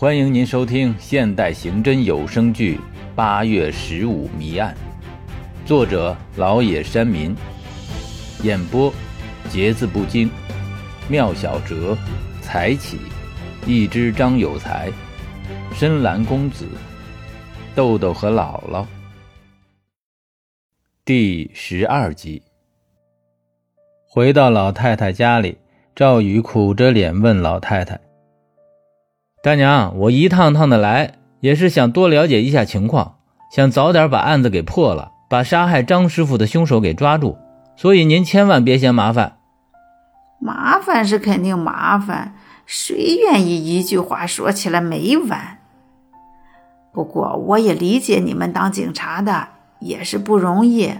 欢迎您收听现代刑侦有声剧《八月十五谜案》，作者老野山民，演播节字不惊，妙小哲，才起，一只张有才，深蓝公子，豆豆和姥姥。第十二集，回到老太太家里，赵宇苦着脸问老太太。大娘，我一趟趟的来，也是想多了解一下情况，想早点把案子给破了，把杀害张师傅的凶手给抓住。所以您千万别嫌麻烦。麻烦是肯定麻烦，谁愿意一句话说起来没完？不过我也理解你们当警察的也是不容易。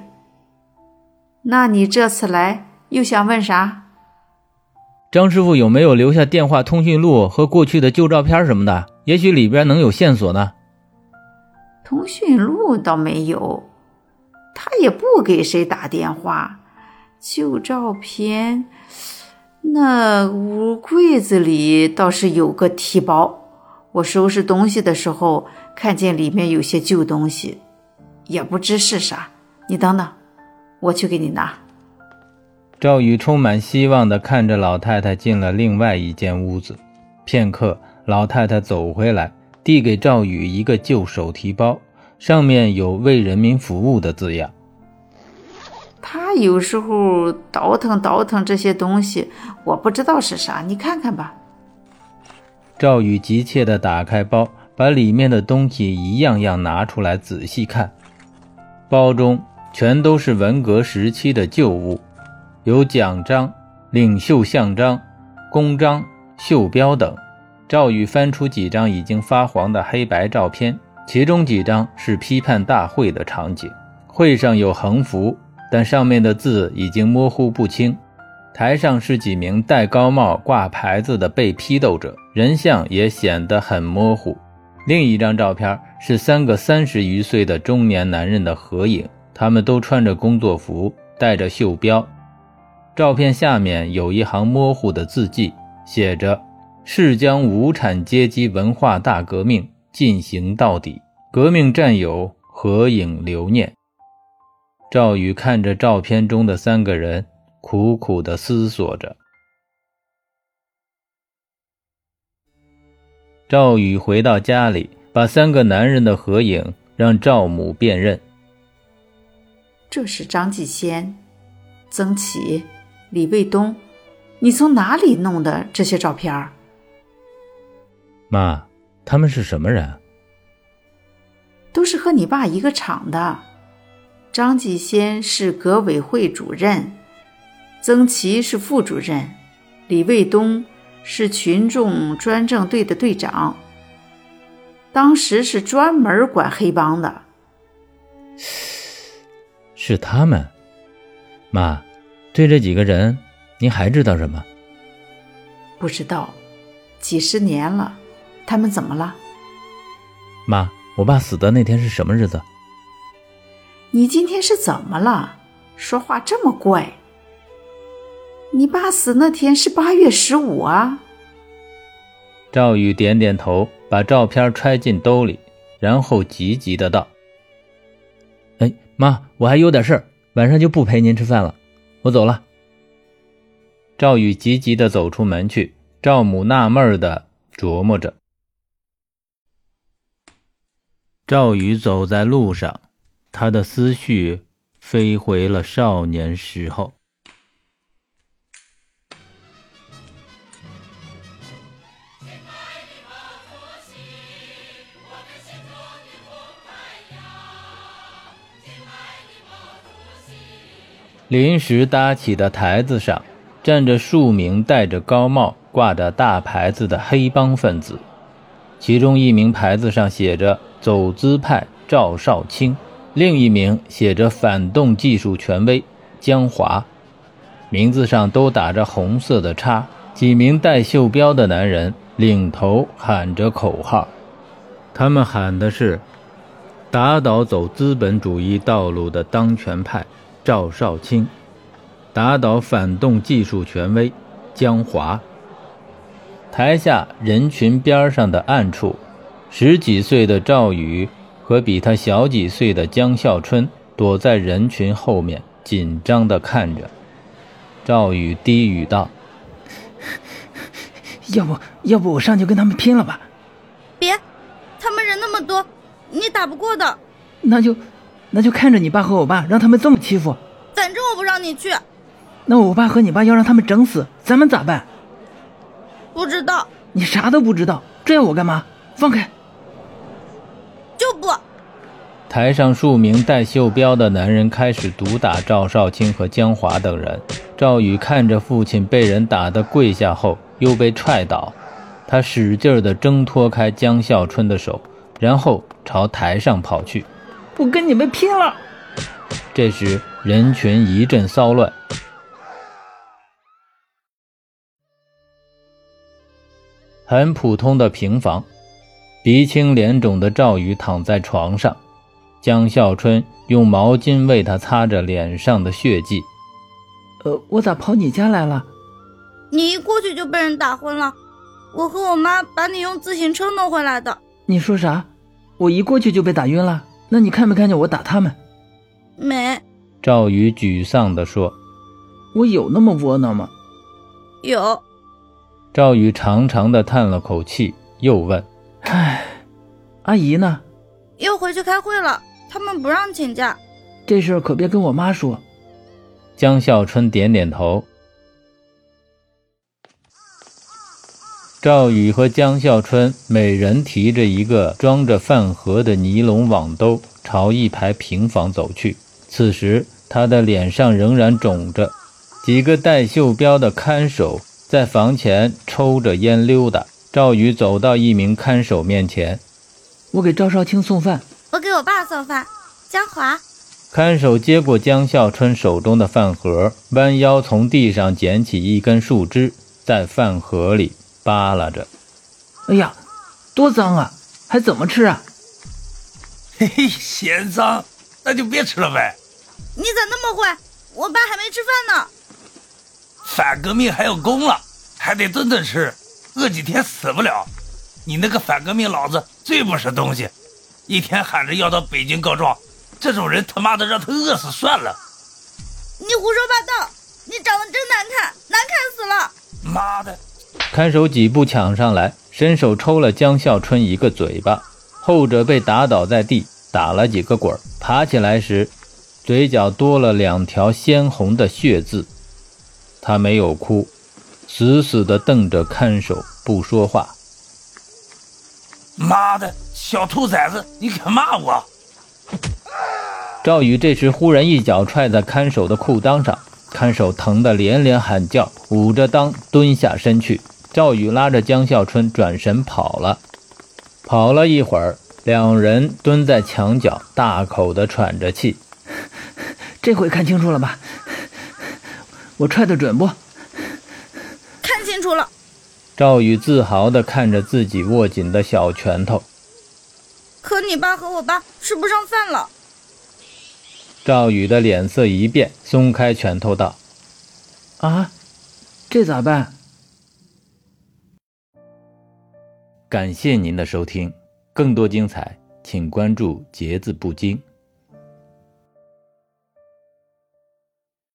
那你这次来又想问啥？张师傅有没有留下电话通讯录和过去的旧照片什么的？也许里边能有线索呢。通讯录倒没有，他也不给谁打电话。旧照片，那屋柜子里倒是有个提包，我收拾东西的时候看见里面有些旧东西，也不知是啥。你等等，我去给你拿。赵宇充满希望地看着老太太进了另外一间屋子，片刻，老太太走回来，递给赵宇一个旧手提包，上面有“为人民服务”的字样。他有时候倒腾倒腾这些东西，我不知道是啥，你看看吧。赵宇急切地打开包，把里面的东西一样样拿出来仔细看，包中全都是文革时期的旧物。有奖章、领袖像章、公章、袖标等。赵宇翻出几张已经发黄的黑白照片，其中几张是批判大会的场景。会上有横幅，但上面的字已经模糊不清。台上是几名戴高帽、挂牌子的被批斗者，人像也显得很模糊。另一张照片是三个三十余岁的中年男人的合影，他们都穿着工作服，戴着袖标。照片下面有一行模糊的字迹，写着：“誓将无产阶级文化大革命进行到底，革命战友合影留念。”赵宇看着照片中的三个人，苦苦地思索着。赵宇回到家里，把三个男人的合影让赵母辨认。这是张继先、曾琦。李卫东，你从哪里弄的这些照片？妈，他们是什么人？都是和你爸一个厂的。张继先是革委会主任，曾琦是副主任，李卫东是群众专政队的队长。当时是专门管黑帮的。是他们，妈。对这几个人，您还知道什么？不知道，几十年了，他们怎么了？妈，我爸死的那天是什么日子？你今天是怎么了？说话这么怪。你爸死那天是八月十五啊。赵宇点点头，把照片揣进兜里，然后急急的道：“哎，妈，我还有点事儿，晚上就不陪您吃饭了。”我走了。赵宇急急地走出门去，赵母纳闷地琢磨着。赵宇走在路上，他的思绪飞回了少年时候。临时搭起的台子上，站着数名戴着高帽、挂着大牌子的黑帮分子。其中一名牌子上写着“走资派赵少卿”，另一名写着“反动技术权威江华”，名字上都打着红色的叉。几名戴袖标的男人领头喊着口号，他们喊的是：“打倒走资本主义道路的当权派。”赵少卿，打倒反动技术权威江华。台下人群边上的暗处，十几岁的赵宇和比他小几岁的江孝春躲在人群后面，紧张地看着。赵宇低语道：“ 要不要不我上去跟他们拼了吧？”“别，他们人那么多，你打不过的。”“那就那就看着你爸和我爸，让他们这么欺负。”“反正我不让你去。”“那我爸和你爸要让他们整死，咱们咋办？”不知道，你啥都不知道，这要我干嘛？放开！就不。台上数名戴袖标的男人开始毒打赵少卿和江华等人。赵宇看着父亲被人打得跪下后又被踹倒，他使劲地挣脱开江孝春的手，然后朝台上跑去。我跟你们拼了！这时人群一阵骚乱。很普通的平房，鼻青脸肿的赵宇躺在床上，江孝春用毛巾为他擦着脸上的血迹。呃，我咋跑你家来了？你一过去就被人打昏了，我和我妈把你用自行车弄回来的。你说啥？我一过去就被打晕了？那你看没看见我打他们？没。赵宇沮丧地说：“我有那么窝囊吗？”有。赵宇长长的叹了口气，又问：“唉，阿姨呢？又回去开会了。他们不让请假。这事可别跟我妈说。”江笑春点点头。赵宇和江孝春每人提着一个装着饭盒的尼龙网兜，朝一排平房走去。此时，他的脸上仍然肿着。几个带袖标的看守。在房前抽着烟溜达，赵宇走到一名看守面前：“我给赵少卿送饭，我给我爸送饭。”江华看守接过江孝春手中的饭盒，弯腰从地上捡起一根树枝，在饭盒里扒拉着。“哎呀，多脏啊！还怎么吃啊？”“嘿嘿，嫌脏，那就别吃了呗。”“你咋那么坏？我爸还没吃饭呢。”反革命还有功了，还得顿顿吃，饿几天死不了。你那个反革命老子最不是东西，一天喊着要到北京告状，这种人他妈的让他饿死算了。你胡说八道！你长得真难看，难看死了！妈的！看守几步抢上来，伸手抽了江孝春一个嘴巴，后者被打倒在地，打了几个滚，爬起来时，嘴角多了两条鲜红的血渍。他没有哭，死死地瞪着看守，不说话。妈的，小兔崽子，你敢骂我！赵宇这时忽然一脚踹在看守的裤裆上，看守疼得连连喊叫，捂着裆蹲下身去。赵宇拉着江孝春转身跑了。跑了一会儿，两人蹲在墙角，大口的喘着气。这回看清楚了吧？我踹的准不？看清楚了。赵宇自豪地看着自己握紧的小拳头。可你爸和我爸吃不上饭了。赵宇的脸色一变，松开拳头道：“啊，这咋办？”感谢您的收听，更多精彩，请关注“节字不惊”。